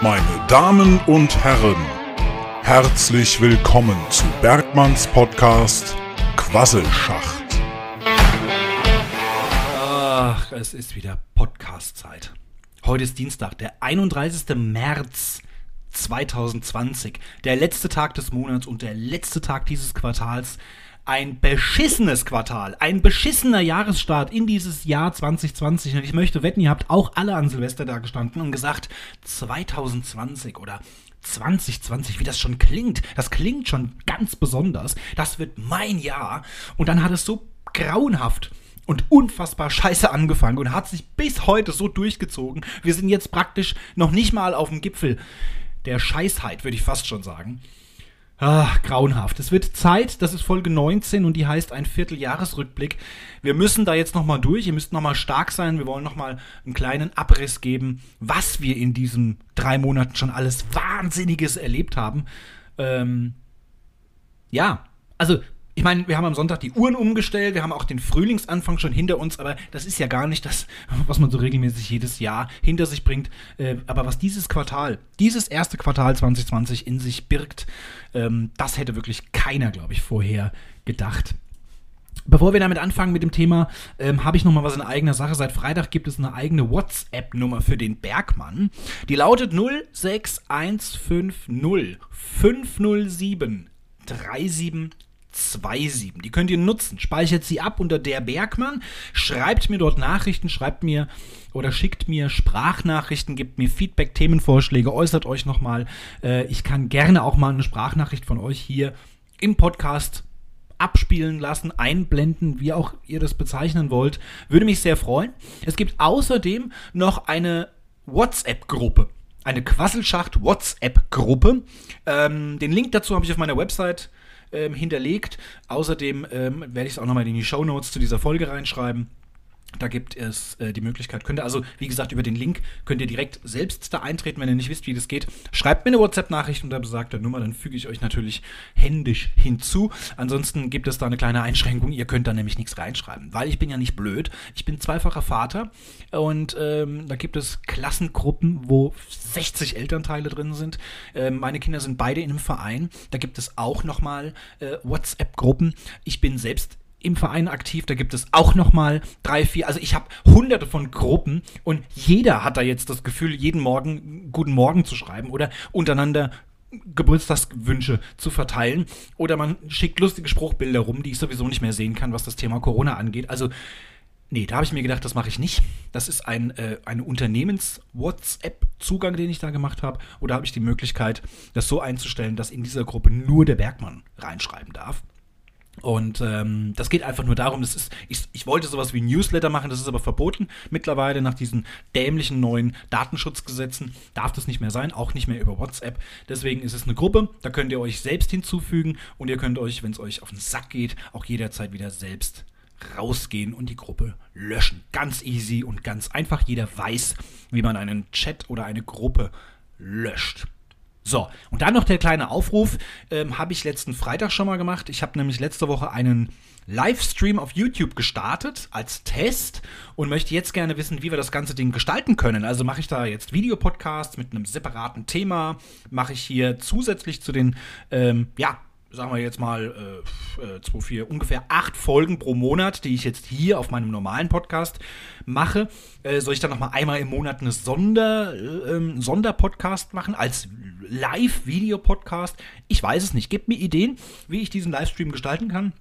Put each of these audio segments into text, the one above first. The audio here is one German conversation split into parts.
Meine Damen und Herren, herzlich willkommen zu Bergmanns Podcast Quasselschacht. Ach, es ist wieder Podcast-Zeit. Heute ist Dienstag, der 31. März 2020. Der letzte Tag des Monats und der letzte Tag dieses Quartals. Ein beschissenes Quartal, ein beschissener Jahresstart in dieses Jahr 2020. Und ich möchte wetten, ihr habt auch alle an Silvester da gestanden und gesagt, 2020 oder 2020, wie das schon klingt. Das klingt schon ganz besonders. Das wird mein Jahr. Und dann hat es so grauenhaft und unfassbar scheiße angefangen und hat sich bis heute so durchgezogen. Wir sind jetzt praktisch noch nicht mal auf dem Gipfel der Scheißheit, würde ich fast schon sagen. Ach, grauenhaft. Es wird Zeit, das ist Folge 19 und die heißt ein Vierteljahresrückblick. Wir müssen da jetzt nochmal durch, ihr müsst nochmal stark sein, wir wollen nochmal einen kleinen Abriss geben, was wir in diesen drei Monaten schon alles Wahnsinniges erlebt haben. Ähm, ja, also ich meine, wir haben am Sonntag die Uhren umgestellt, wir haben auch den Frühlingsanfang schon hinter uns, aber das ist ja gar nicht das, was man so regelmäßig jedes Jahr hinter sich bringt. Äh, aber was dieses Quartal, dieses erste Quartal 2020 in sich birgt, ähm, das hätte wirklich keiner, glaube ich, vorher gedacht. Bevor wir damit anfangen mit dem Thema, ähm, habe ich noch mal was in eigener Sache. Seit Freitag gibt es eine eigene WhatsApp-Nummer für den Bergmann. Die lautet 06150 507 37 27. Die könnt ihr nutzen. Speichert sie ab unter der Bergmann. Schreibt mir dort Nachrichten, schreibt mir oder schickt mir Sprachnachrichten, gibt mir Feedback, Themenvorschläge, äußert euch nochmal. Äh, ich kann gerne auch mal eine Sprachnachricht von euch hier im Podcast abspielen lassen, einblenden, wie auch ihr das bezeichnen wollt. Würde mich sehr freuen. Es gibt außerdem noch eine WhatsApp-Gruppe. Eine Quasselschacht-WhatsApp-Gruppe. Ähm, den Link dazu habe ich auf meiner Website ähm, hinterlegt. Außerdem ähm, werde ich es auch nochmal in die Show Notes zu dieser Folge reinschreiben. Da gibt es äh, die Möglichkeit, könnt ihr also, wie gesagt, über den Link könnt ihr direkt selbst da eintreten, wenn ihr nicht wisst, wie das geht. Schreibt mir eine WhatsApp-Nachricht unter besagter Nummer, dann füge ich euch natürlich händisch hinzu. Ansonsten gibt es da eine kleine Einschränkung, ihr könnt da nämlich nichts reinschreiben, weil ich bin ja nicht blöd. Ich bin zweifacher Vater und ähm, da gibt es Klassengruppen, wo 60 Elternteile drin sind. Ähm, meine Kinder sind beide in einem Verein. Da gibt es auch nochmal äh, WhatsApp-Gruppen. Ich bin selbst im Verein aktiv, da gibt es auch noch mal drei, vier, also ich habe hunderte von Gruppen und jeder hat da jetzt das Gefühl, jeden Morgen guten Morgen zu schreiben oder untereinander Geburtstagswünsche zu verteilen oder man schickt lustige Spruchbilder rum, die ich sowieso nicht mehr sehen kann, was das Thema Corona angeht. Also nee, da habe ich mir gedacht, das mache ich nicht. Das ist ein äh, eine Unternehmens-WhatsApp-Zugang, den ich da gemacht habe. Oder habe ich die Möglichkeit, das so einzustellen, dass in dieser Gruppe nur der Bergmann reinschreiben darf. Und ähm, das geht einfach nur darum, das ist, ich, ich wollte sowas wie Newsletter machen, das ist aber verboten. Mittlerweile nach diesen dämlichen neuen Datenschutzgesetzen darf das nicht mehr sein, auch nicht mehr über WhatsApp. Deswegen ist es eine Gruppe, da könnt ihr euch selbst hinzufügen und ihr könnt euch, wenn es euch auf den Sack geht, auch jederzeit wieder selbst rausgehen und die Gruppe löschen. Ganz easy und ganz einfach. Jeder weiß, wie man einen Chat oder eine Gruppe löscht. So, und dann noch der kleine Aufruf, ähm, habe ich letzten Freitag schon mal gemacht. Ich habe nämlich letzte Woche einen Livestream auf YouTube gestartet als Test und möchte jetzt gerne wissen, wie wir das ganze Ding gestalten können. Also mache ich da jetzt Videopodcasts mit einem separaten Thema, mache ich hier zusätzlich zu den, ähm, ja, sagen wir jetzt mal, äh, 2, 4, ungefähr acht Folgen pro Monat, die ich jetzt hier auf meinem normalen Podcast mache, äh, soll ich dann nochmal einmal im Monat eine Sonder, äh, ähm, Sonderpodcast machen als Live-Video-Podcast? Ich weiß es nicht. Gebt mir Ideen, wie ich diesen Livestream gestalten kann.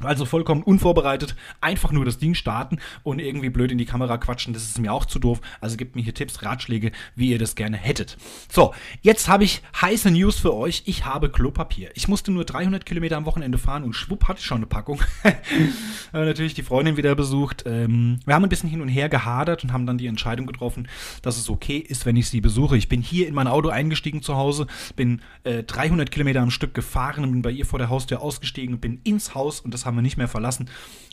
Also vollkommen unvorbereitet, einfach nur das Ding starten und irgendwie blöd in die Kamera quatschen, das ist mir auch zu doof. Also gebt mir hier Tipps, Ratschläge, wie ihr das gerne hättet. So, jetzt habe ich heiße News für euch. Ich habe Klopapier. Ich musste nur 300 Kilometer am Wochenende fahren und schwupp hatte ich schon eine Packung. natürlich die Freundin wieder besucht. Ähm, wir haben ein bisschen hin und her gehadert und haben dann die Entscheidung getroffen, dass es okay ist, wenn ich sie besuche. Ich bin hier in mein Auto eingestiegen zu Hause, bin äh, 300 Kilometer am Stück gefahren und bin bei ihr vor der Haustür ausgestiegen bin ins Haus und das haben wir nicht mehr verlassen,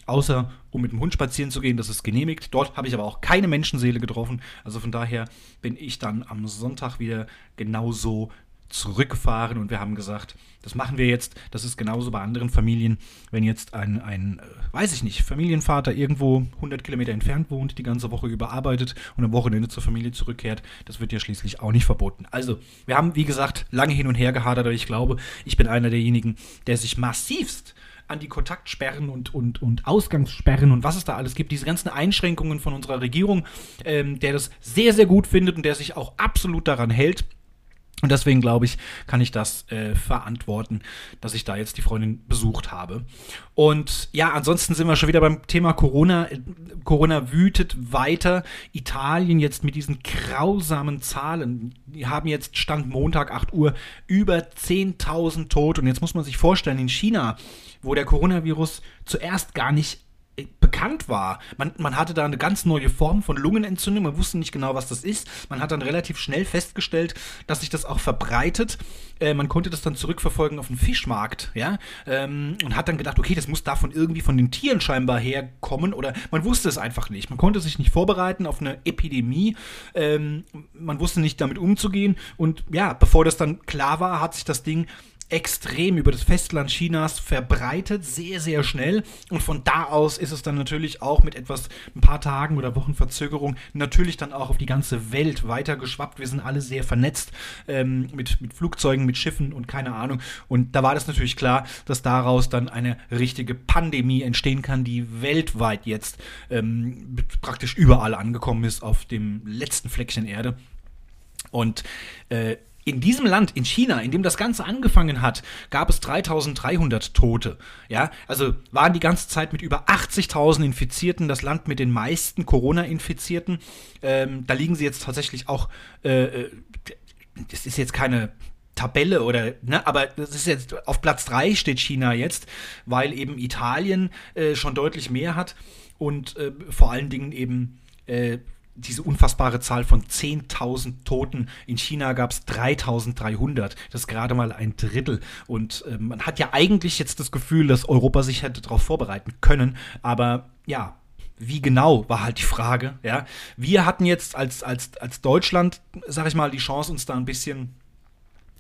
außer um mit dem Hund spazieren zu gehen. Das ist genehmigt. Dort habe ich aber auch keine Menschenseele getroffen. Also von daher bin ich dann am Sonntag wieder genauso zurückgefahren und wir haben gesagt, das machen wir jetzt. Das ist genauso bei anderen Familien. Wenn jetzt ein, ein äh, weiß ich nicht, Familienvater irgendwo 100 Kilometer entfernt wohnt, die ganze Woche überarbeitet und am Wochenende zur Familie zurückkehrt, das wird ja schließlich auch nicht verboten. Also, wir haben, wie gesagt, lange hin und her gehadert, aber ich glaube, ich bin einer derjenigen, der sich massivst an die Kontaktsperren und, und, und Ausgangssperren und was es da alles gibt, diese ganzen Einschränkungen von unserer Regierung, ähm, der das sehr, sehr gut findet und der sich auch absolut daran hält. Und deswegen glaube ich, kann ich das äh, verantworten, dass ich da jetzt die Freundin besucht habe. Und ja, ansonsten sind wir schon wieder beim Thema Corona. Corona wütet weiter. Italien jetzt mit diesen grausamen Zahlen. Die haben jetzt Stand Montag 8 Uhr über 10.000 Tote. Und jetzt muss man sich vorstellen, in China, wo der Coronavirus zuerst gar nicht bekannt war. Man, man hatte da eine ganz neue Form von Lungenentzündung, man wusste nicht genau, was das ist. Man hat dann relativ schnell festgestellt, dass sich das auch verbreitet. Äh, man konnte das dann zurückverfolgen auf den Fischmarkt, ja, ähm, und hat dann gedacht, okay, das muss davon irgendwie von den Tieren scheinbar herkommen oder man wusste es einfach nicht. Man konnte sich nicht vorbereiten auf eine Epidemie. Ähm, man wusste nicht damit umzugehen und ja, bevor das dann klar war, hat sich das Ding extrem über das Festland Chinas verbreitet, sehr, sehr schnell. Und von da aus ist es dann natürlich auch mit etwas ein paar Tagen oder Wochen Verzögerung natürlich dann auch auf die ganze Welt weitergeschwappt. Wir sind alle sehr vernetzt ähm, mit, mit Flugzeugen, mit Schiffen und keine Ahnung. Und da war das natürlich klar, dass daraus dann eine richtige Pandemie entstehen kann, die weltweit jetzt ähm, praktisch überall angekommen ist auf dem letzten Fleckchen Erde. Und äh, in diesem Land, in China, in dem das Ganze angefangen hat, gab es 3300 Tote. Ja, also waren die ganze Zeit mit über 80.000 Infizierten das Land mit den meisten Corona-Infizierten. Ähm, da liegen sie jetzt tatsächlich auch, äh, äh das ist jetzt keine Tabelle oder, ne, aber das ist jetzt auf Platz 3 steht China jetzt, weil eben Italien äh, schon deutlich mehr hat und äh, vor allen Dingen eben äh, diese unfassbare Zahl von 10.000 Toten. In China gab es 3.300. Das ist gerade mal ein Drittel. Und äh, man hat ja eigentlich jetzt das Gefühl, dass Europa sich hätte darauf vorbereiten können. Aber ja, wie genau war halt die Frage. Ja, wir hatten jetzt als, als, als Deutschland, sag ich mal, die Chance, uns da ein bisschen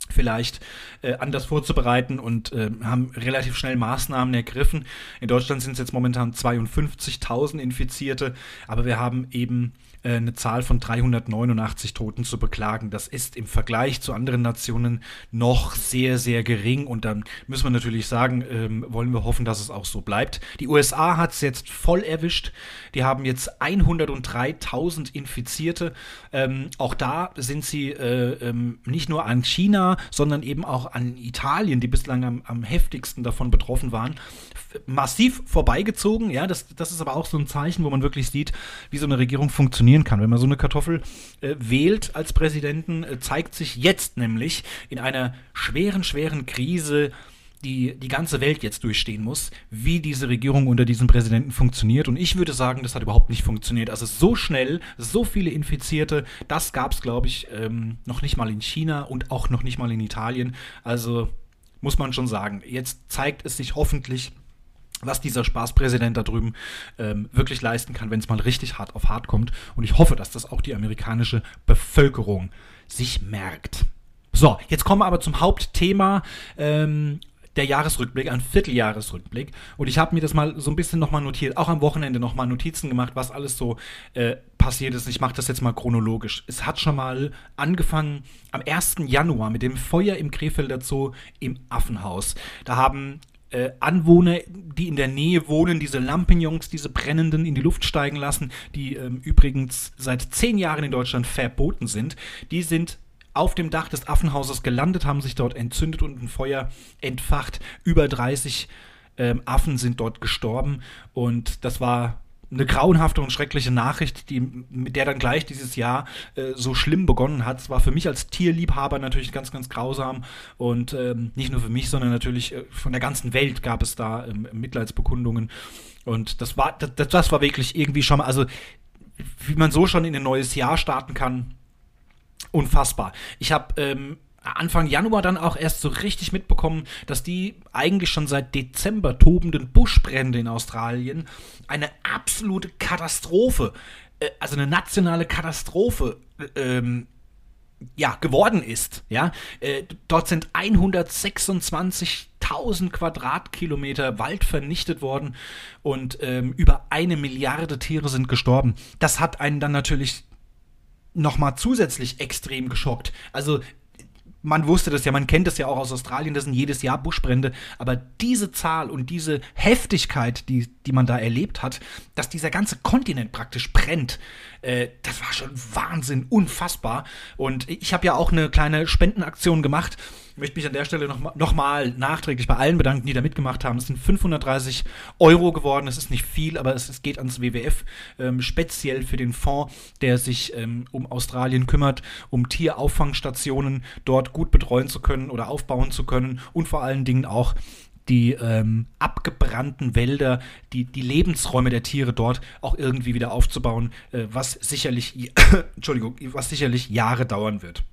vielleicht äh, anders vorzubereiten und äh, haben relativ schnell Maßnahmen ergriffen. In Deutschland sind es jetzt momentan 52.000 Infizierte, aber wir haben eben eine Zahl von 389 Toten zu beklagen. Das ist im Vergleich zu anderen Nationen noch sehr, sehr gering. Und dann müssen wir natürlich sagen, ähm, wollen wir hoffen, dass es auch so bleibt. Die USA hat es jetzt voll erwischt. Die haben jetzt 103.000 Infizierte. Ähm, auch da sind sie äh, ähm, nicht nur an China, sondern eben auch an Italien, die bislang am, am heftigsten davon betroffen waren, massiv vorbeigezogen. Ja, das, das ist aber auch so ein Zeichen, wo man wirklich sieht, wie so eine Regierung funktionieren kann. Wenn man so eine Kartoffel äh, wählt als Präsidenten, äh, zeigt sich jetzt nämlich in einer schweren, schweren Krise, die die ganze Welt jetzt durchstehen muss, wie diese Regierung unter diesem Präsidenten funktioniert. Und ich würde sagen, das hat überhaupt nicht funktioniert. Also so schnell, so viele Infizierte, das gab es, glaube ich, ähm, noch nicht mal in China und auch noch nicht mal in Italien. Also muss man schon sagen, jetzt zeigt es sich hoffentlich, was dieser Spaßpräsident da drüben ähm, wirklich leisten kann, wenn es mal richtig hart auf hart kommt. Und ich hoffe, dass das auch die amerikanische Bevölkerung sich merkt. So, jetzt kommen wir aber zum Hauptthema. Ähm, der Jahresrückblick, ein Vierteljahresrückblick. Und ich habe mir das mal so ein bisschen nochmal notiert, auch am Wochenende nochmal Notizen gemacht, was alles so äh, passiert ist. Ich mache das jetzt mal chronologisch. Es hat schon mal angefangen am 1. Januar mit dem Feuer im Krefelder Zoo im Affenhaus. Da haben äh, Anwohner, die in der Nähe wohnen, diese Lampignons, diese brennenden, in die Luft steigen lassen, die ähm, übrigens seit zehn Jahren in Deutschland verboten sind, die sind auf dem Dach des Affenhauses gelandet, haben sich dort entzündet und ein Feuer entfacht. Über 30 ähm, Affen sind dort gestorben und das war eine grauenhafte und schreckliche Nachricht, die, mit der dann gleich dieses Jahr äh, so schlimm begonnen hat. Es war für mich als Tierliebhaber natürlich ganz, ganz grausam und ähm, nicht nur für mich, sondern natürlich äh, von der ganzen Welt gab es da ähm, Mitleidsbekundungen. Und das war, das, das war wirklich irgendwie schon mal, also wie man so schon in ein neues Jahr starten kann, unfassbar. Ich habe ähm, Anfang Januar dann auch erst so richtig mitbekommen, dass die eigentlich schon seit Dezember tobenden Buschbrände in Australien eine absolute Katastrophe, äh, also eine nationale Katastrophe äh, ähm, ja, geworden ist. Ja, äh, dort sind 126.000 Quadratkilometer Wald vernichtet worden und ähm, über eine Milliarde Tiere sind gestorben. Das hat einen dann natürlich nochmal zusätzlich extrem geschockt. Also man wusste das ja, man kennt das ja auch aus Australien, das sind jedes Jahr Buschbrände, aber diese Zahl und diese Heftigkeit, die, die man da erlebt hat, dass dieser ganze Kontinent praktisch brennt, äh, das war schon Wahnsinn, unfassbar. Und ich habe ja auch eine kleine Spendenaktion gemacht. Ich möchte mich an der Stelle nochmal noch nachträglich bei allen bedanken, die da mitgemacht haben. Es sind 530 Euro geworden. Es ist nicht viel, aber es, es geht ans WWF, ähm, speziell für den Fonds, der sich ähm, um Australien kümmert, um Tierauffangstationen dort gut betreuen zu können oder aufbauen zu können und vor allen Dingen auch die ähm, abgebrannten Wälder, die, die Lebensräume der Tiere dort auch irgendwie wieder aufzubauen, äh, was sicherlich, Entschuldigung, was sicherlich Jahre dauern wird.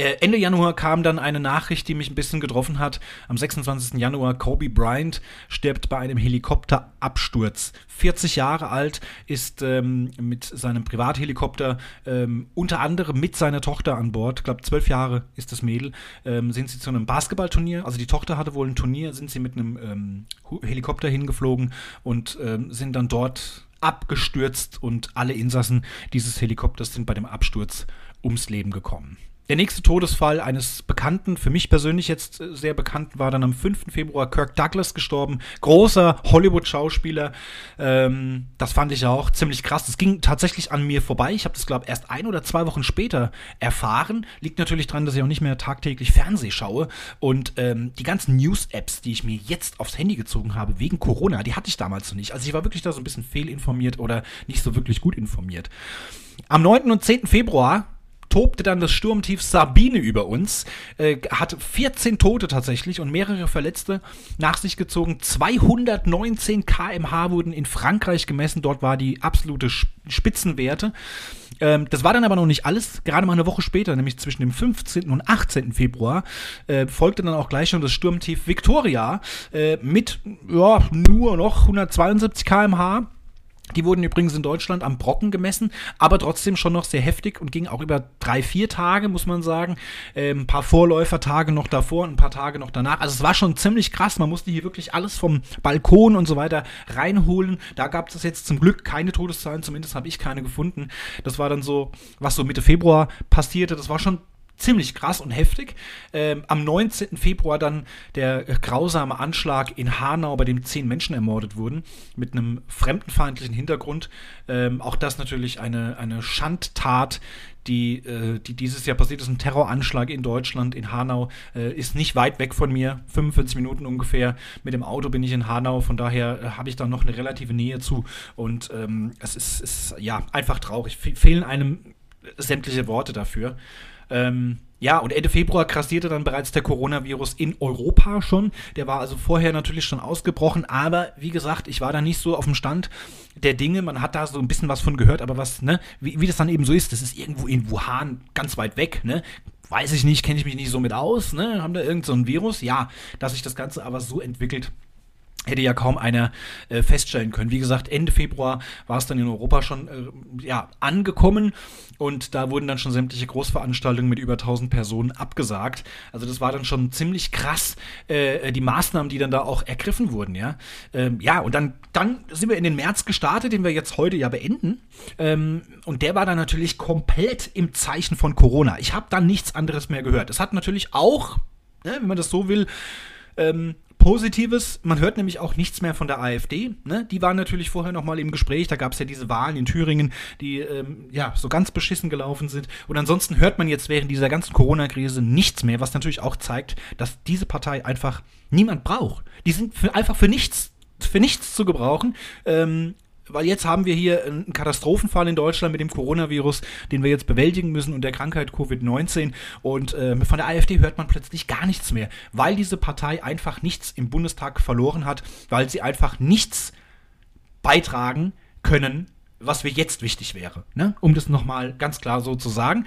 Äh, Ende Januar kam dann eine Nachricht, die mich ein bisschen getroffen hat. Am 26. Januar, Kobe Bryant stirbt bei einem Helikopterabsturz. 40 Jahre alt, ist ähm, mit seinem Privathelikopter ähm, unter anderem mit seiner Tochter an Bord. Ich glaube, zwölf Jahre ist das Mädel. Ähm, sind sie zu einem Basketballturnier, also die Tochter hatte wohl ein Turnier, sind sie mit einem ähm, Helikopter hingeflogen und ähm, sind dann dort abgestürzt und alle Insassen dieses Helikopters sind bei dem Absturz ums Leben gekommen. Der nächste Todesfall eines Bekannten, für mich persönlich jetzt äh, sehr bekannten, war dann am 5. Februar Kirk Douglas gestorben. Großer Hollywood-Schauspieler. Ähm, das fand ich auch ziemlich krass. Das ging tatsächlich an mir vorbei. Ich habe das, glaube ich, erst ein oder zwei Wochen später erfahren. Liegt natürlich daran, dass ich auch nicht mehr tagtäglich Fernseh schaue. Und ähm, die ganzen News-Apps, die ich mir jetzt aufs Handy gezogen habe, wegen Corona, die hatte ich damals noch nicht. Also ich war wirklich da so ein bisschen fehlinformiert oder nicht so wirklich gut informiert. Am 9. und 10. Februar tobte dann das Sturmtief Sabine über uns, äh, hat 14 Tote tatsächlich und mehrere Verletzte nach sich gezogen. 219 kmh wurden in Frankreich gemessen, dort war die absolute Spitzenwerte. Ähm, das war dann aber noch nicht alles. Gerade mal eine Woche später, nämlich zwischen dem 15. und 18. Februar, äh, folgte dann auch gleich schon das Sturmtief Victoria äh, mit ja, nur noch 172 kmh die wurden übrigens in Deutschland am Brocken gemessen, aber trotzdem schon noch sehr heftig und ging auch über drei, vier Tage, muss man sagen. Ähm, ein paar Vorläufertage noch davor und ein paar Tage noch danach. Also es war schon ziemlich krass. Man musste hier wirklich alles vom Balkon und so weiter reinholen. Da gab es jetzt zum Glück keine Todeszahlen, zumindest habe ich keine gefunden. Das war dann so, was so Mitte Februar passierte. Das war schon ziemlich krass und heftig. Ähm, am 19. Februar dann der grausame Anschlag in Hanau, bei dem zehn Menschen ermordet wurden, mit einem fremdenfeindlichen Hintergrund. Ähm, auch das natürlich eine, eine Schandtat, die, äh, die dieses Jahr passiert ist. Ein Terroranschlag in Deutschland, in Hanau, äh, ist nicht weit weg von mir. 45 Minuten ungefähr. Mit dem Auto bin ich in Hanau, von daher äh, habe ich da noch eine relative Nähe zu. Und ähm, es ist, ist ja einfach traurig. Fe fehlen einem sämtliche Worte dafür. Ähm, ja, und Ende Februar krassierte dann bereits der Coronavirus in Europa schon. Der war also vorher natürlich schon ausgebrochen, aber wie gesagt, ich war da nicht so auf dem Stand der Dinge. Man hat da so ein bisschen was von gehört, aber was, ne, wie, wie das dann eben so ist, das ist irgendwo in Wuhan ganz weit weg, ne? Weiß ich nicht, kenne ich mich nicht so mit aus, ne? Haben da irgend so ein Virus? Ja, dass sich das Ganze aber so entwickelt, hätte ja kaum einer äh, feststellen können. Wie gesagt, Ende Februar war es dann in Europa schon äh, ja, angekommen und da wurden dann schon sämtliche Großveranstaltungen mit über 1000 Personen abgesagt. Also das war dann schon ziemlich krass, äh, die Maßnahmen, die dann da auch ergriffen wurden. Ja, ähm, ja und dann, dann sind wir in den März gestartet, den wir jetzt heute ja beenden. Ähm, und der war dann natürlich komplett im Zeichen von Corona. Ich habe dann nichts anderes mehr gehört. Es hat natürlich auch, ne, wenn man das so will, ähm, Positives, man hört nämlich auch nichts mehr von der AfD. Ne? Die waren natürlich vorher noch mal im Gespräch. Da gab es ja diese Wahlen in Thüringen, die ähm, ja so ganz beschissen gelaufen sind. Und ansonsten hört man jetzt während dieser ganzen Corona-Krise nichts mehr, was natürlich auch zeigt, dass diese Partei einfach niemand braucht. Die sind für, einfach für nichts, für nichts zu gebrauchen. Ähm, weil jetzt haben wir hier einen Katastrophenfall in Deutschland mit dem Coronavirus, den wir jetzt bewältigen müssen und der Krankheit Covid-19. Und äh, von der AfD hört man plötzlich gar nichts mehr, weil diese Partei einfach nichts im Bundestag verloren hat, weil sie einfach nichts beitragen können, was mir jetzt wichtig wäre. Ne? Um das nochmal ganz klar so zu sagen.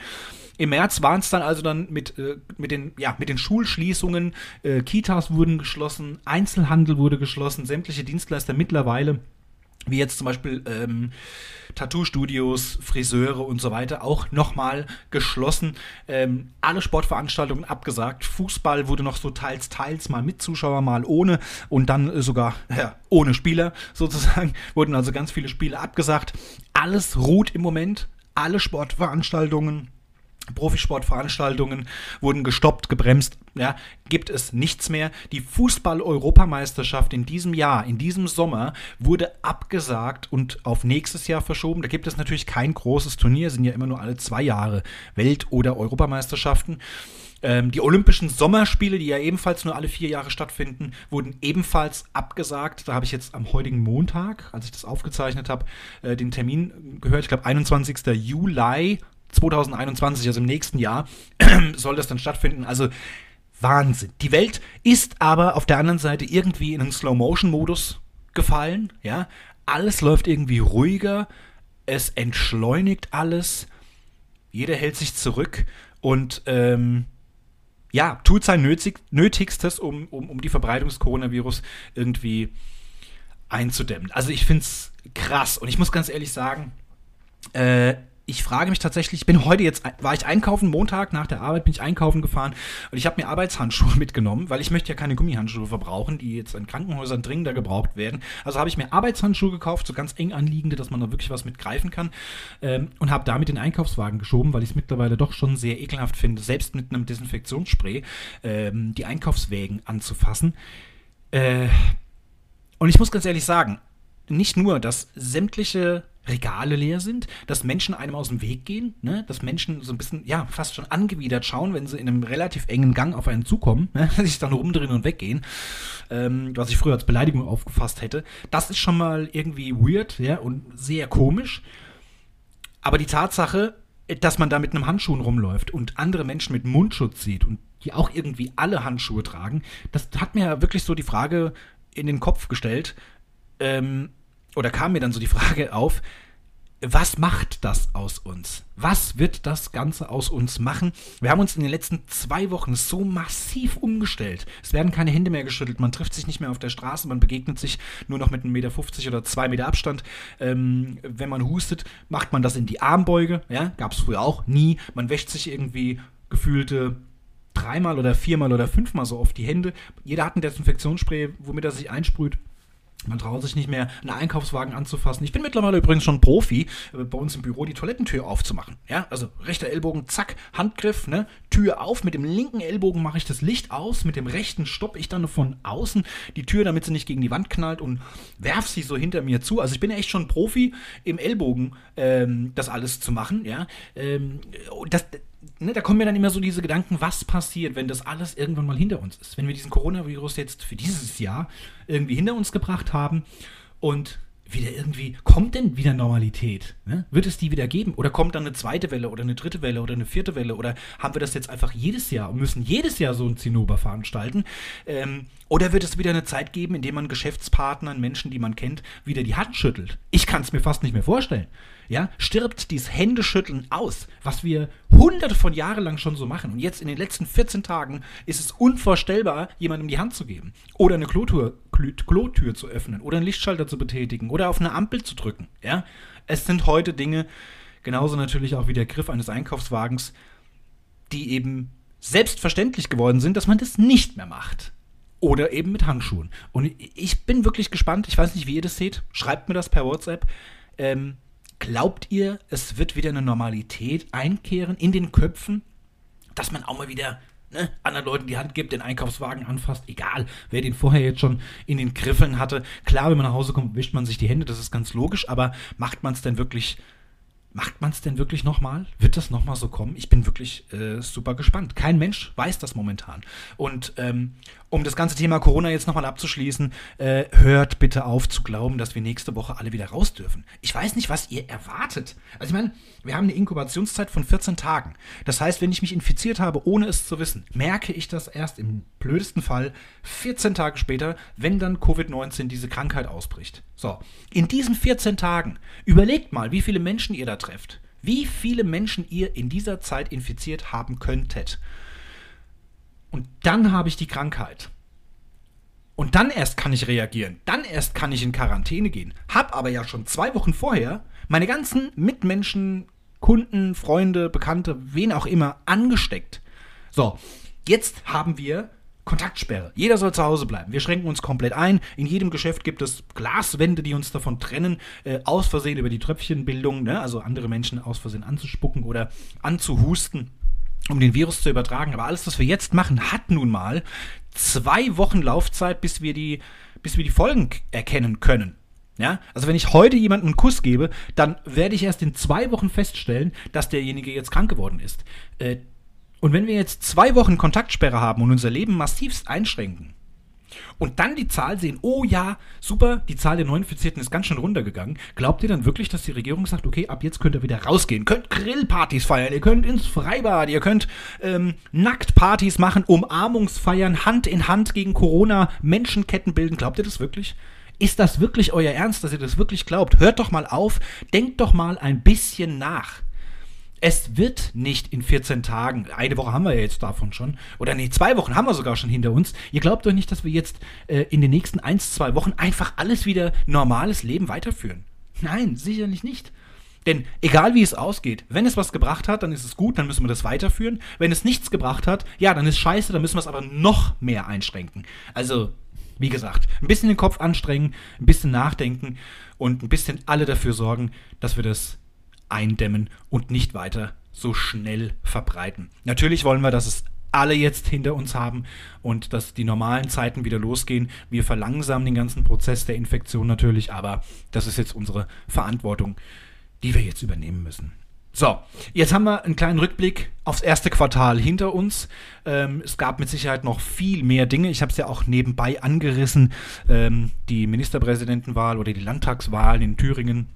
Im März waren es dann also dann mit, äh, mit, den, ja, mit den Schulschließungen, äh, Kitas wurden geschlossen, Einzelhandel wurde geschlossen, sämtliche Dienstleister mittlerweile wie jetzt zum Beispiel ähm, Tattoo-Studios, Friseure und so weiter, auch nochmal geschlossen. Ähm, alle Sportveranstaltungen abgesagt. Fußball wurde noch so teils, teils mal mit Zuschauer, mal ohne und dann äh, sogar ja, ohne Spieler sozusagen. Wurden also ganz viele Spiele abgesagt. Alles ruht im Moment. Alle Sportveranstaltungen Profisportveranstaltungen wurden gestoppt, gebremst, ja, gibt es nichts mehr. Die Fußball-Europameisterschaft in diesem Jahr, in diesem Sommer, wurde abgesagt und auf nächstes Jahr verschoben. Da gibt es natürlich kein großes Turnier, sind ja immer nur alle zwei Jahre Welt- oder Europameisterschaften. Ähm, die Olympischen Sommerspiele, die ja ebenfalls nur alle vier Jahre stattfinden, wurden ebenfalls abgesagt. Da habe ich jetzt am heutigen Montag, als ich das aufgezeichnet habe, äh, den Termin gehört. Ich glaube, 21. Juli 2021, also im nächsten Jahr, soll das dann stattfinden. Also Wahnsinn. Die Welt ist aber auf der anderen Seite irgendwie in einen Slow-Motion-Modus gefallen. Ja, alles läuft irgendwie ruhiger. Es entschleunigt alles. Jeder hält sich zurück und ähm, ja, tut sein Nötig, Nötigstes, um, um, um die Verbreitung des Coronavirus irgendwie einzudämmen. Also ich finde es krass und ich muss ganz ehrlich sagen, äh, ich frage mich tatsächlich, ich bin heute jetzt, war ich einkaufen, Montag nach der Arbeit bin ich einkaufen gefahren und ich habe mir Arbeitshandschuhe mitgenommen, weil ich möchte ja keine Gummihandschuhe verbrauchen, die jetzt in Krankenhäusern dringender gebraucht werden. Also habe ich mir Arbeitshandschuhe gekauft, so ganz eng anliegende, dass man da wirklich was mitgreifen kann ähm, und habe damit den Einkaufswagen geschoben, weil ich es mittlerweile doch schon sehr ekelhaft finde, selbst mit einem Desinfektionsspray ähm, die Einkaufswägen anzufassen. Äh, und ich muss ganz ehrlich sagen, nicht nur, dass sämtliche Regale leer sind, dass Menschen einem aus dem Weg gehen, ne? dass Menschen so ein bisschen, ja, fast schon angewidert schauen, wenn sie in einem relativ engen Gang auf einen zukommen, ne? sich dann rumdrehen und weggehen, ähm, was ich früher als Beleidigung aufgefasst hätte. Das ist schon mal irgendwie weird, ja, und sehr komisch. Aber die Tatsache, dass man da mit einem Handschuh rumläuft und andere Menschen mit Mundschutz sieht und die auch irgendwie alle Handschuhe tragen, das hat mir wirklich so die Frage in den Kopf gestellt, ähm, oder kam mir dann so die Frage auf, was macht das aus uns? Was wird das Ganze aus uns machen? Wir haben uns in den letzten zwei Wochen so massiv umgestellt. Es werden keine Hände mehr geschüttelt, man trifft sich nicht mehr auf der Straße, man begegnet sich nur noch mit einem Meter 50 oder zwei Meter Abstand. Ähm, wenn man hustet, macht man das in die Armbeuge. Ja? Gab es früher auch nie. Man wäscht sich irgendwie gefühlte dreimal oder viermal oder fünfmal so oft die Hände. Jeder hat ein Desinfektionsspray, womit er sich einsprüht. Man traut sich nicht mehr, einen Einkaufswagen anzufassen. Ich bin mittlerweile übrigens schon Profi, äh, bei uns im Büro die Toilettentür aufzumachen. Ja, also rechter Ellbogen, zack, Handgriff, ne, Tür auf. Mit dem linken Ellbogen mache ich das Licht aus, mit dem rechten stoppe ich dann von außen die Tür, damit sie nicht gegen die Wand knallt und werf sie so hinter mir zu. Also ich bin echt schon Profi im Ellbogen, ähm, das alles zu machen. Ja, ähm, das ne, da kommen mir dann immer so diese Gedanken, was passiert, wenn das alles irgendwann mal hinter uns ist. Wenn wir diesen Coronavirus jetzt für dieses Jahr irgendwie hinter uns gebracht haben und wieder irgendwie, kommt denn wieder Normalität? Ne? Wird es die wieder geben? Oder kommt dann eine zweite Welle oder eine dritte Welle oder eine vierte Welle? Oder haben wir das jetzt einfach jedes Jahr und müssen jedes Jahr so ein Zinnober veranstalten? Ähm, oder wird es wieder eine Zeit geben, in der man Geschäftspartnern, Menschen, die man kennt, wieder die Hand schüttelt? Ich kann es mir fast nicht mehr vorstellen. Ja, stirbt dieses Händeschütteln aus, was wir hunderte von Jahren lang schon so machen. Und jetzt in den letzten 14 Tagen ist es unvorstellbar, jemandem die Hand zu geben. Oder eine Klotür, Klotür zu öffnen. Oder einen Lichtschalter zu betätigen. Oder auf eine Ampel zu drücken. Ja, es sind heute Dinge, genauso natürlich auch wie der Griff eines Einkaufswagens, die eben selbstverständlich geworden sind, dass man das nicht mehr macht. Oder eben mit Handschuhen. Und ich bin wirklich gespannt. Ich weiß nicht, wie ihr das seht. Schreibt mir das per WhatsApp. Ähm, glaubt ihr, es wird wieder eine Normalität einkehren in den Köpfen, dass man auch mal wieder ne, anderen Leuten die Hand gibt, den Einkaufswagen anfasst, egal, wer den vorher jetzt schon in den Griffeln hatte. Klar, wenn man nach Hause kommt, wischt man sich die Hände, das ist ganz logisch, aber macht man es denn wirklich Macht man es denn wirklich nochmal? Wird das nochmal so kommen? Ich bin wirklich äh, super gespannt. Kein Mensch weiß das momentan. Und ähm, um das ganze Thema Corona jetzt nochmal abzuschließen, äh, hört bitte auf zu glauben, dass wir nächste Woche alle wieder raus dürfen. Ich weiß nicht, was ihr erwartet. Also ich meine, wir haben eine Inkubationszeit von 14 Tagen. Das heißt, wenn ich mich infiziert habe, ohne es zu wissen, merke ich das erst im blödesten Fall 14 Tage später, wenn dann Covid-19 diese Krankheit ausbricht. So, in diesen 14 Tagen, überlegt mal, wie viele Menschen ihr da trefft. Wie viele Menschen ihr in dieser Zeit infiziert haben könntet. Und dann habe ich die Krankheit. Und dann erst kann ich reagieren. Dann erst kann ich in Quarantäne gehen. Hab aber ja schon zwei Wochen vorher meine ganzen Mitmenschen, Kunden, Freunde, Bekannte, wen auch immer angesteckt. So, jetzt haben wir Kontaktsperre. Jeder soll zu Hause bleiben. Wir schränken uns komplett ein. In jedem Geschäft gibt es Glaswände, die uns davon trennen, äh, aus Versehen über die Tröpfchenbildung, ne? also andere Menschen aus Versehen anzuspucken oder anzuhusten, um den Virus zu übertragen. Aber alles, was wir jetzt machen, hat nun mal zwei Wochen Laufzeit, bis wir die, bis wir die Folgen erkennen können. Ja, also wenn ich heute jemandem einen Kuss gebe, dann werde ich erst in zwei Wochen feststellen, dass derjenige jetzt krank geworden ist. Äh, und wenn wir jetzt zwei Wochen Kontaktsperre haben und unser Leben massivst einschränken und dann die Zahl sehen, oh ja, super, die Zahl der Neuinfizierten ist ganz schön runtergegangen, glaubt ihr dann wirklich, dass die Regierung sagt, okay, ab jetzt könnt ihr wieder rausgehen, könnt Grillpartys feiern, ihr könnt ins Freibad, ihr könnt ähm, Nacktpartys machen, Umarmungsfeiern, Hand in Hand gegen Corona, Menschenketten bilden, glaubt ihr das wirklich? Ist das wirklich euer Ernst, dass ihr das wirklich glaubt? Hört doch mal auf, denkt doch mal ein bisschen nach. Es wird nicht in 14 Tagen, eine Woche haben wir ja jetzt davon schon, oder nee, zwei Wochen haben wir sogar schon hinter uns. Ihr glaubt doch nicht, dass wir jetzt äh, in den nächsten ein, zwei Wochen einfach alles wieder normales Leben weiterführen. Nein, sicherlich nicht. Denn egal wie es ausgeht, wenn es was gebracht hat, dann ist es gut, dann müssen wir das weiterführen. Wenn es nichts gebracht hat, ja, dann ist scheiße, dann müssen wir es aber noch mehr einschränken. Also, wie gesagt, ein bisschen den Kopf anstrengen, ein bisschen nachdenken und ein bisschen alle dafür sorgen, dass wir das eindämmen und nicht weiter so schnell verbreiten. Natürlich wollen wir, dass es alle jetzt hinter uns haben und dass die normalen Zeiten wieder losgehen. Wir verlangsamen den ganzen Prozess der Infektion natürlich, aber das ist jetzt unsere Verantwortung, die wir jetzt übernehmen müssen. So, jetzt haben wir einen kleinen Rückblick aufs erste Quartal hinter uns. Ähm, es gab mit Sicherheit noch viel mehr Dinge. Ich habe es ja auch nebenbei angerissen. Ähm, die Ministerpräsidentenwahl oder die Landtagswahlen in Thüringen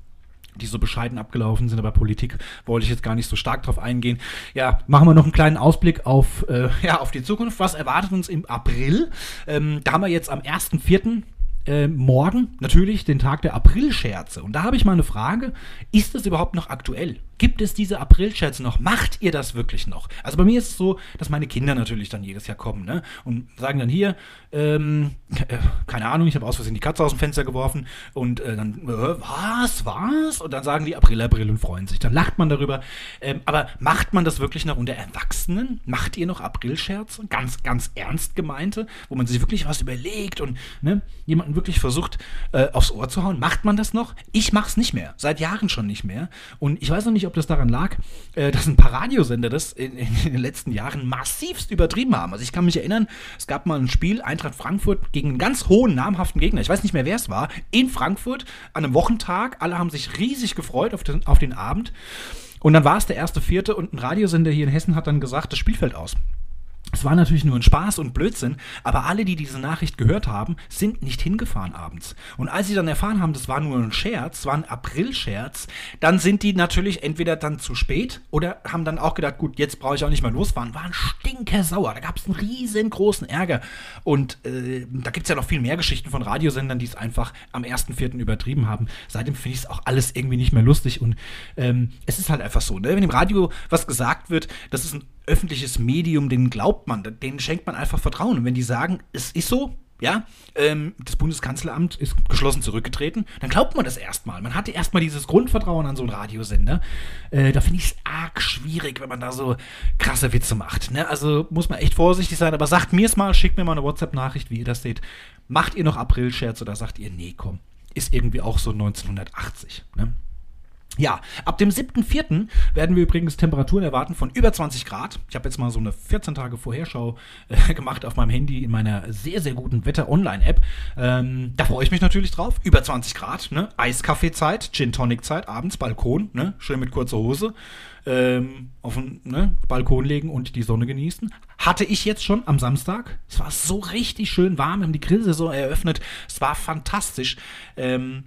die so bescheiden abgelaufen sind, aber Politik wollte ich jetzt gar nicht so stark drauf eingehen. Ja, machen wir noch einen kleinen Ausblick auf, äh, ja, auf die Zukunft. Was erwartet uns im April? Ähm, da haben wir jetzt am 1.4 äh, morgen natürlich den Tag der Aprilscherze. Und da habe ich mal eine Frage: Ist das überhaupt noch aktuell? Gibt es diese Aprilscherze noch? Macht ihr das wirklich noch? Also bei mir ist es so, dass meine Kinder natürlich dann jedes Jahr kommen ne? und sagen dann hier, ähm, äh, keine Ahnung, ich habe aus Versehen die Katze aus dem Fenster geworfen und äh, dann, äh, was, was? Und dann sagen die April, April und freuen sich. Dann lacht man darüber. Ähm, aber macht man das wirklich noch unter Erwachsenen? Macht ihr noch Aprilscherze? Ganz, ganz ernst gemeinte, wo man sich wirklich was überlegt und ne, jemanden wirklich versucht äh, aufs Ohr zu hauen? Macht man das noch? Ich mache es nicht mehr. Seit Jahren schon nicht mehr. Und ich weiß noch nicht, ob das daran lag, äh, dass ein paar Radiosender das in, in, den letzten Jahren massivst übertrieben haben. Also ich kann mich erinnern, es gab mal ein Spiel, Eintracht Frankfurt gegen einen ganz hohen, namhaften Gegner. Ich weiß nicht mehr, wer es war. In Frankfurt an einem Wochentag. Alle haben sich riesig gefreut auf den, auf den Abend. Und dann war es der erste Vierte und ein Radiosender hier in Hessen hat dann gesagt, das Spielfeld aus. Es war natürlich nur ein Spaß und Blödsinn, aber alle, die diese Nachricht gehört haben, sind nicht hingefahren abends. Und als sie dann erfahren haben, das war nur ein Scherz, war ein April-Scherz, dann sind die natürlich entweder dann zu spät oder haben dann auch gedacht, gut, jetzt brauche ich auch nicht mehr losfahren, waren stinkersauer. Da gab es einen riesengroßen Ärger. Und äh, da gibt es ja noch viel mehr Geschichten von Radiosendern, die es einfach am 1.4. übertrieben haben. Seitdem finde ich es auch alles irgendwie nicht mehr lustig und ähm, es ist halt einfach so, ne? wenn im Radio was gesagt wird, das ist ein öffentliches Medium, den glaubt man, denen schenkt man einfach Vertrauen. Und wenn die sagen, es ist so, ja, ähm, das Bundeskanzleramt ist geschlossen zurückgetreten, dann glaubt man das erstmal. Man hatte erstmal dieses Grundvertrauen an so einen Radiosender. Äh, da finde ich es arg schwierig, wenn man da so krasse Witze macht. Ne? Also muss man echt vorsichtig sein, aber sagt mir es mal, schickt mir mal eine WhatsApp-Nachricht, wie ihr das seht. Macht ihr noch April-Scherz oder sagt ihr, nee, komm, ist irgendwie auch so 1980. Ne? Ja, ab dem 7.4. werden wir übrigens Temperaturen erwarten von über 20 Grad. Ich habe jetzt mal so eine 14 Tage Vorherschau äh, gemacht auf meinem Handy in meiner sehr, sehr guten Wetter-Online-App. Ähm, da freue ich mich natürlich drauf. Über 20 Grad, ne? Eiskaffeezeit, Gin-Tonic-Zeit, abends Balkon, ne? Schön mit kurzer Hose. Ähm, auf den ne, Balkon legen und die Sonne genießen. Hatte ich jetzt schon am Samstag. Es war so richtig schön warm. Wir haben die Grillsaison eröffnet. Es war fantastisch. Ähm,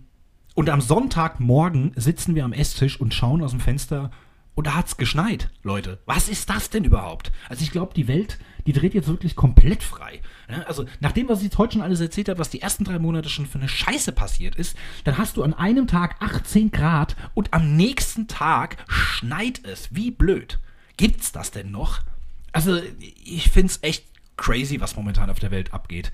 und am Sonntagmorgen sitzen wir am Esstisch und schauen aus dem Fenster und da hat es geschneit, Leute. Was ist das denn überhaupt? Also ich glaube, die Welt, die dreht jetzt wirklich komplett frei. Also nach dem, was ich jetzt heute schon alles erzählt habe, was die ersten drei Monate schon für eine Scheiße passiert ist, dann hast du an einem Tag 18 Grad und am nächsten Tag schneit es. Wie blöd. Gibt's das denn noch? Also ich finde es echt crazy, was momentan auf der Welt abgeht.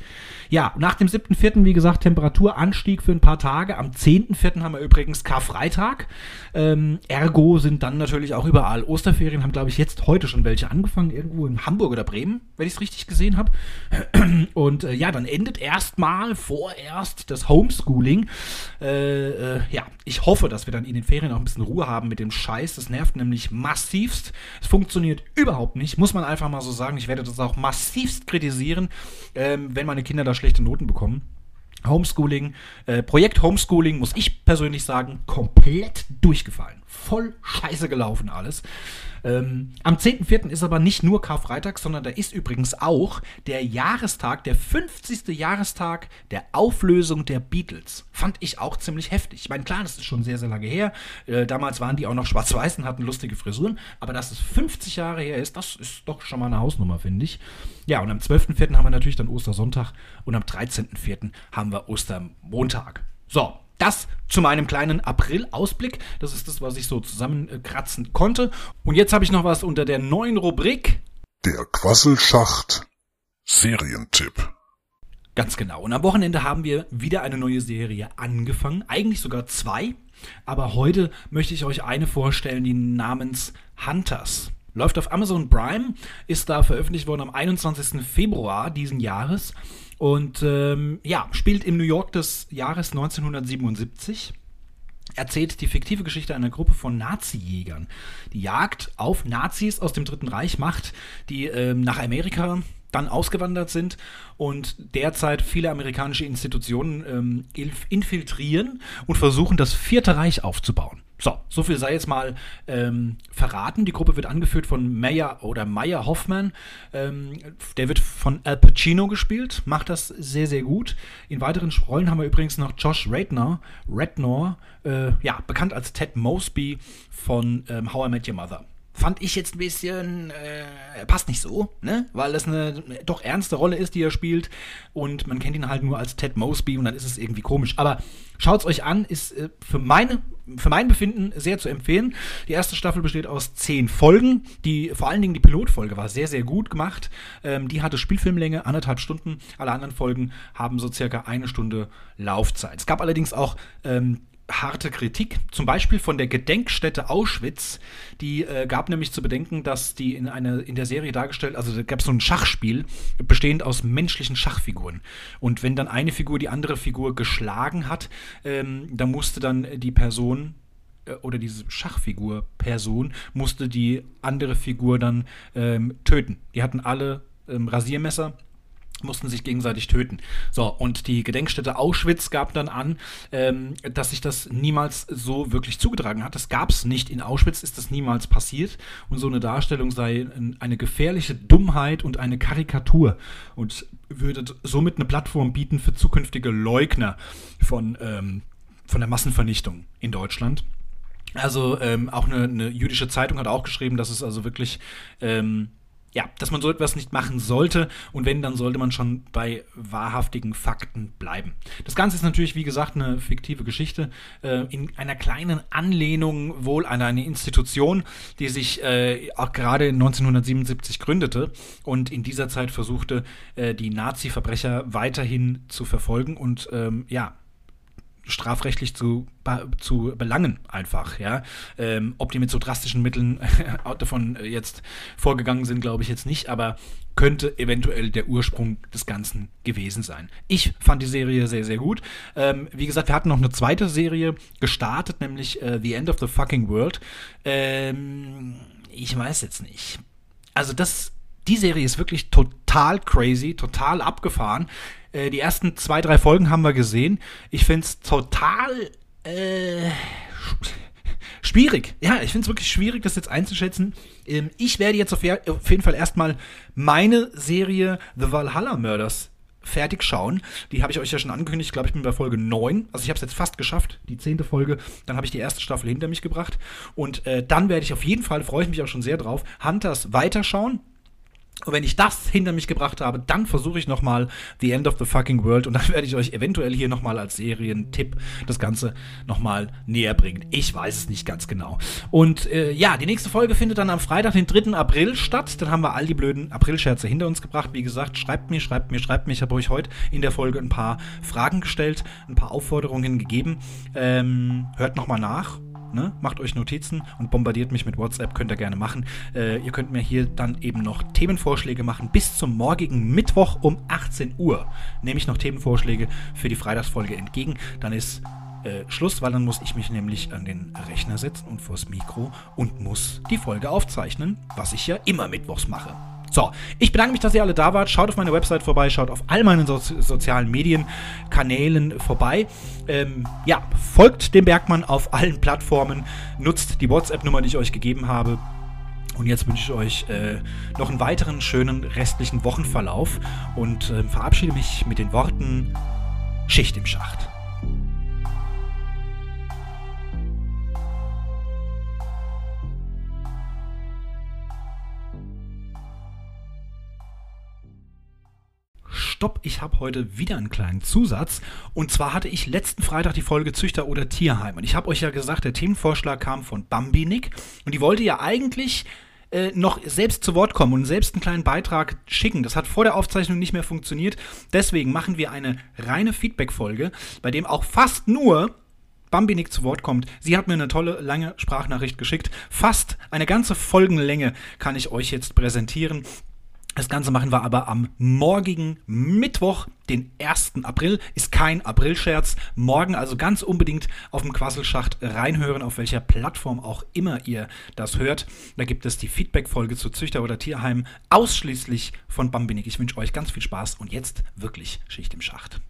Ja, nach dem 7.4., wie gesagt, Temperaturanstieg für ein paar Tage. Am 10.4. haben wir übrigens Karfreitag. Ähm, ergo sind dann natürlich auch überall Osterferien, haben, glaube ich, jetzt heute schon welche angefangen, irgendwo in Hamburg oder Bremen, wenn ich es richtig gesehen habe. Und äh, ja, dann endet erstmal vorerst das Homeschooling. Äh, äh, ja, ich hoffe, dass wir dann in den Ferien auch ein bisschen Ruhe haben mit dem Scheiß. Das nervt nämlich massivst. Es funktioniert überhaupt nicht, muss man einfach mal so sagen. Ich werde das auch massivst kritisieren, ähm, wenn meine Kinder da schlechte Noten bekommen. Homeschooling, äh, Projekt Homeschooling, muss ich persönlich sagen, komplett durchgefallen. Voll scheiße gelaufen alles. Ähm, am 10.04. ist aber nicht nur Karfreitag, sondern da ist übrigens auch der Jahrestag, der 50. Jahrestag der Auflösung der Beatles. Fand ich auch ziemlich heftig. Ich meine, klar, das ist schon sehr, sehr lange her. Äh, damals waren die auch noch schwarz-weiß und hatten lustige Frisuren. Aber dass es 50 Jahre her ist, das ist doch schon mal eine Hausnummer, finde ich. Ja, und am 12.04. haben wir natürlich dann Ostersonntag und am 13.04. haben wir Ostermontag. So, das zu meinem kleinen April-Ausblick. Das ist das, was ich so zusammenkratzen konnte. Und jetzt habe ich noch was unter der neuen Rubrik. Der Quasselschacht Serientipp. Ganz genau. Und am Wochenende haben wir wieder eine neue Serie angefangen. Eigentlich sogar zwei. Aber heute möchte ich euch eine vorstellen, die namens Hunters. Läuft auf Amazon Prime, ist da veröffentlicht worden am 21. Februar diesen Jahres und ähm, ja, spielt im New York des Jahres 1977 erzählt die fiktive Geschichte einer Gruppe von Nazi-Jägern. Die Jagd auf Nazis aus dem Dritten Reich macht, die ähm, nach Amerika dann ausgewandert sind und derzeit viele amerikanische Institutionen ähm, infiltrieren und versuchen, das Vierte Reich aufzubauen. So, so viel sei jetzt mal ähm, verraten. Die Gruppe wird angeführt von Meyer oder Meyer Hoffman. Ähm, der wird von Al Pacino gespielt, macht das sehr, sehr gut. In weiteren Rollen haben wir übrigens noch Josh Radnor, Rednor, äh, ja, bekannt als Ted Mosby von ähm, How I Met Your Mother fand ich jetzt ein bisschen, äh, passt nicht so, ne? Weil das eine doch ernste Rolle ist, die er spielt. Und man kennt ihn halt nur als Ted Mosby und dann ist es irgendwie komisch. Aber schaut es euch an, ist äh, für, meine, für mein Befinden sehr zu empfehlen. Die erste Staffel besteht aus zehn Folgen. Die, vor allen Dingen die Pilotfolge war sehr, sehr gut gemacht. Ähm, die hatte Spielfilmlänge, anderthalb Stunden. Alle anderen Folgen haben so circa eine Stunde Laufzeit. Es gab allerdings auch ähm, harte Kritik, zum Beispiel von der Gedenkstätte Auschwitz. Die äh, gab nämlich zu bedenken, dass die in, eine, in der Serie dargestellt, also da gab es so ein Schachspiel, bestehend aus menschlichen Schachfiguren. Und wenn dann eine Figur die andere Figur geschlagen hat, ähm, dann musste dann die Person äh, oder diese Schachfigur Person musste die andere Figur dann ähm, töten. Die hatten alle ähm, Rasiermesser mussten sich gegenseitig töten. So, und die Gedenkstätte Auschwitz gab dann an, ähm, dass sich das niemals so wirklich zugetragen hat. Das gab es nicht. In Auschwitz ist das niemals passiert. Und so eine Darstellung sei eine gefährliche Dummheit und eine Karikatur und würde somit eine Plattform bieten für zukünftige Leugner von, ähm, von der Massenvernichtung in Deutschland. Also ähm, auch eine, eine, jüdische Zeitung hat auch geschrieben, dass es also wirklich ähm, ja, dass man so etwas nicht machen sollte und wenn, dann sollte man schon bei wahrhaftigen Fakten bleiben. Das Ganze ist natürlich, wie gesagt, eine fiktive Geschichte äh, in einer kleinen Anlehnung wohl an eine Institution, die sich äh, auch gerade 1977 gründete und in dieser Zeit versuchte, äh, die Nazi-Verbrecher weiterhin zu verfolgen und ähm, ja, strafrechtlich zu, zu belangen, einfach, ja. Ähm, ob die mit so drastischen Mitteln davon jetzt vorgegangen sind, glaube ich jetzt nicht, aber könnte eventuell der Ursprung des Ganzen gewesen sein. Ich fand die Serie sehr, sehr gut. Ähm, wie gesagt, wir hatten noch eine zweite Serie gestartet, nämlich äh, The End of the Fucking World. Ähm, ich weiß jetzt nicht. Also das, die Serie ist wirklich total crazy, total abgefahren. Äh, die ersten zwei, drei Folgen haben wir gesehen. Ich finde es total äh, schwierig. Ja, ich finde es wirklich schwierig, das jetzt einzuschätzen. Ähm, ich werde jetzt auf, auf jeden Fall erstmal meine Serie The Valhalla Murders fertig schauen. Die habe ich euch ja schon angekündigt. Ich glaube, ich bin bei Folge 9. Also ich habe es jetzt fast geschafft, die zehnte Folge. Dann habe ich die erste Staffel hinter mich gebracht. Und äh, dann werde ich auf jeden Fall, freue ich mich auch schon sehr drauf, Hunters weiterschauen. Und wenn ich das hinter mich gebracht habe, dann versuche ich nochmal The End of the Fucking World und dann werde ich euch eventuell hier nochmal als Serientipp das Ganze nochmal näher bringen. Ich weiß es nicht ganz genau. Und äh, ja, die nächste Folge findet dann am Freitag, den 3. April statt. Dann haben wir all die blöden Aprilscherze hinter uns gebracht. Wie gesagt, schreibt mir, schreibt mir, schreibt mir. Ich habe euch heute in der Folge ein paar Fragen gestellt, ein paar Aufforderungen gegeben. Ähm, hört nochmal nach Ne? Macht euch Notizen und bombardiert mich mit WhatsApp, könnt ihr gerne machen. Äh, ihr könnt mir hier dann eben noch Themenvorschläge machen. Bis zum morgigen Mittwoch um 18 Uhr nehme ich noch Themenvorschläge für die Freitagsfolge entgegen. Dann ist äh, Schluss, weil dann muss ich mich nämlich an den Rechner setzen und vors Mikro und muss die Folge aufzeichnen, was ich ja immer mittwochs mache. So, ich bedanke mich, dass ihr alle da wart. Schaut auf meine Website vorbei, schaut auf all meinen so sozialen Medienkanälen vorbei. Ähm, ja, folgt dem Bergmann auf allen Plattformen, nutzt die WhatsApp-Nummer, die ich euch gegeben habe. Und jetzt wünsche ich euch äh, noch einen weiteren schönen restlichen Wochenverlauf und äh, verabschiede mich mit den Worten Schicht im Schacht. Stopp, ich habe heute wieder einen kleinen Zusatz. Und zwar hatte ich letzten Freitag die Folge Züchter oder Tierheim. Und ich habe euch ja gesagt, der Themenvorschlag kam von Bambinik. Und die wollte ja eigentlich äh, noch selbst zu Wort kommen und selbst einen kleinen Beitrag schicken. Das hat vor der Aufzeichnung nicht mehr funktioniert. Deswegen machen wir eine reine Feedback-Folge, bei dem auch fast nur Bambinik zu Wort kommt. Sie hat mir eine tolle, lange Sprachnachricht geschickt. Fast eine ganze Folgenlänge kann ich euch jetzt präsentieren. Das Ganze machen wir aber am morgigen Mittwoch, den 1. April. Ist kein Aprilscherz. Morgen also ganz unbedingt auf dem Quasselschacht reinhören, auf welcher Plattform auch immer ihr das hört. Da gibt es die Feedback-Folge zu Züchter oder Tierheim ausschließlich von Bambinik. Ich wünsche euch ganz viel Spaß und jetzt wirklich Schicht im Schacht.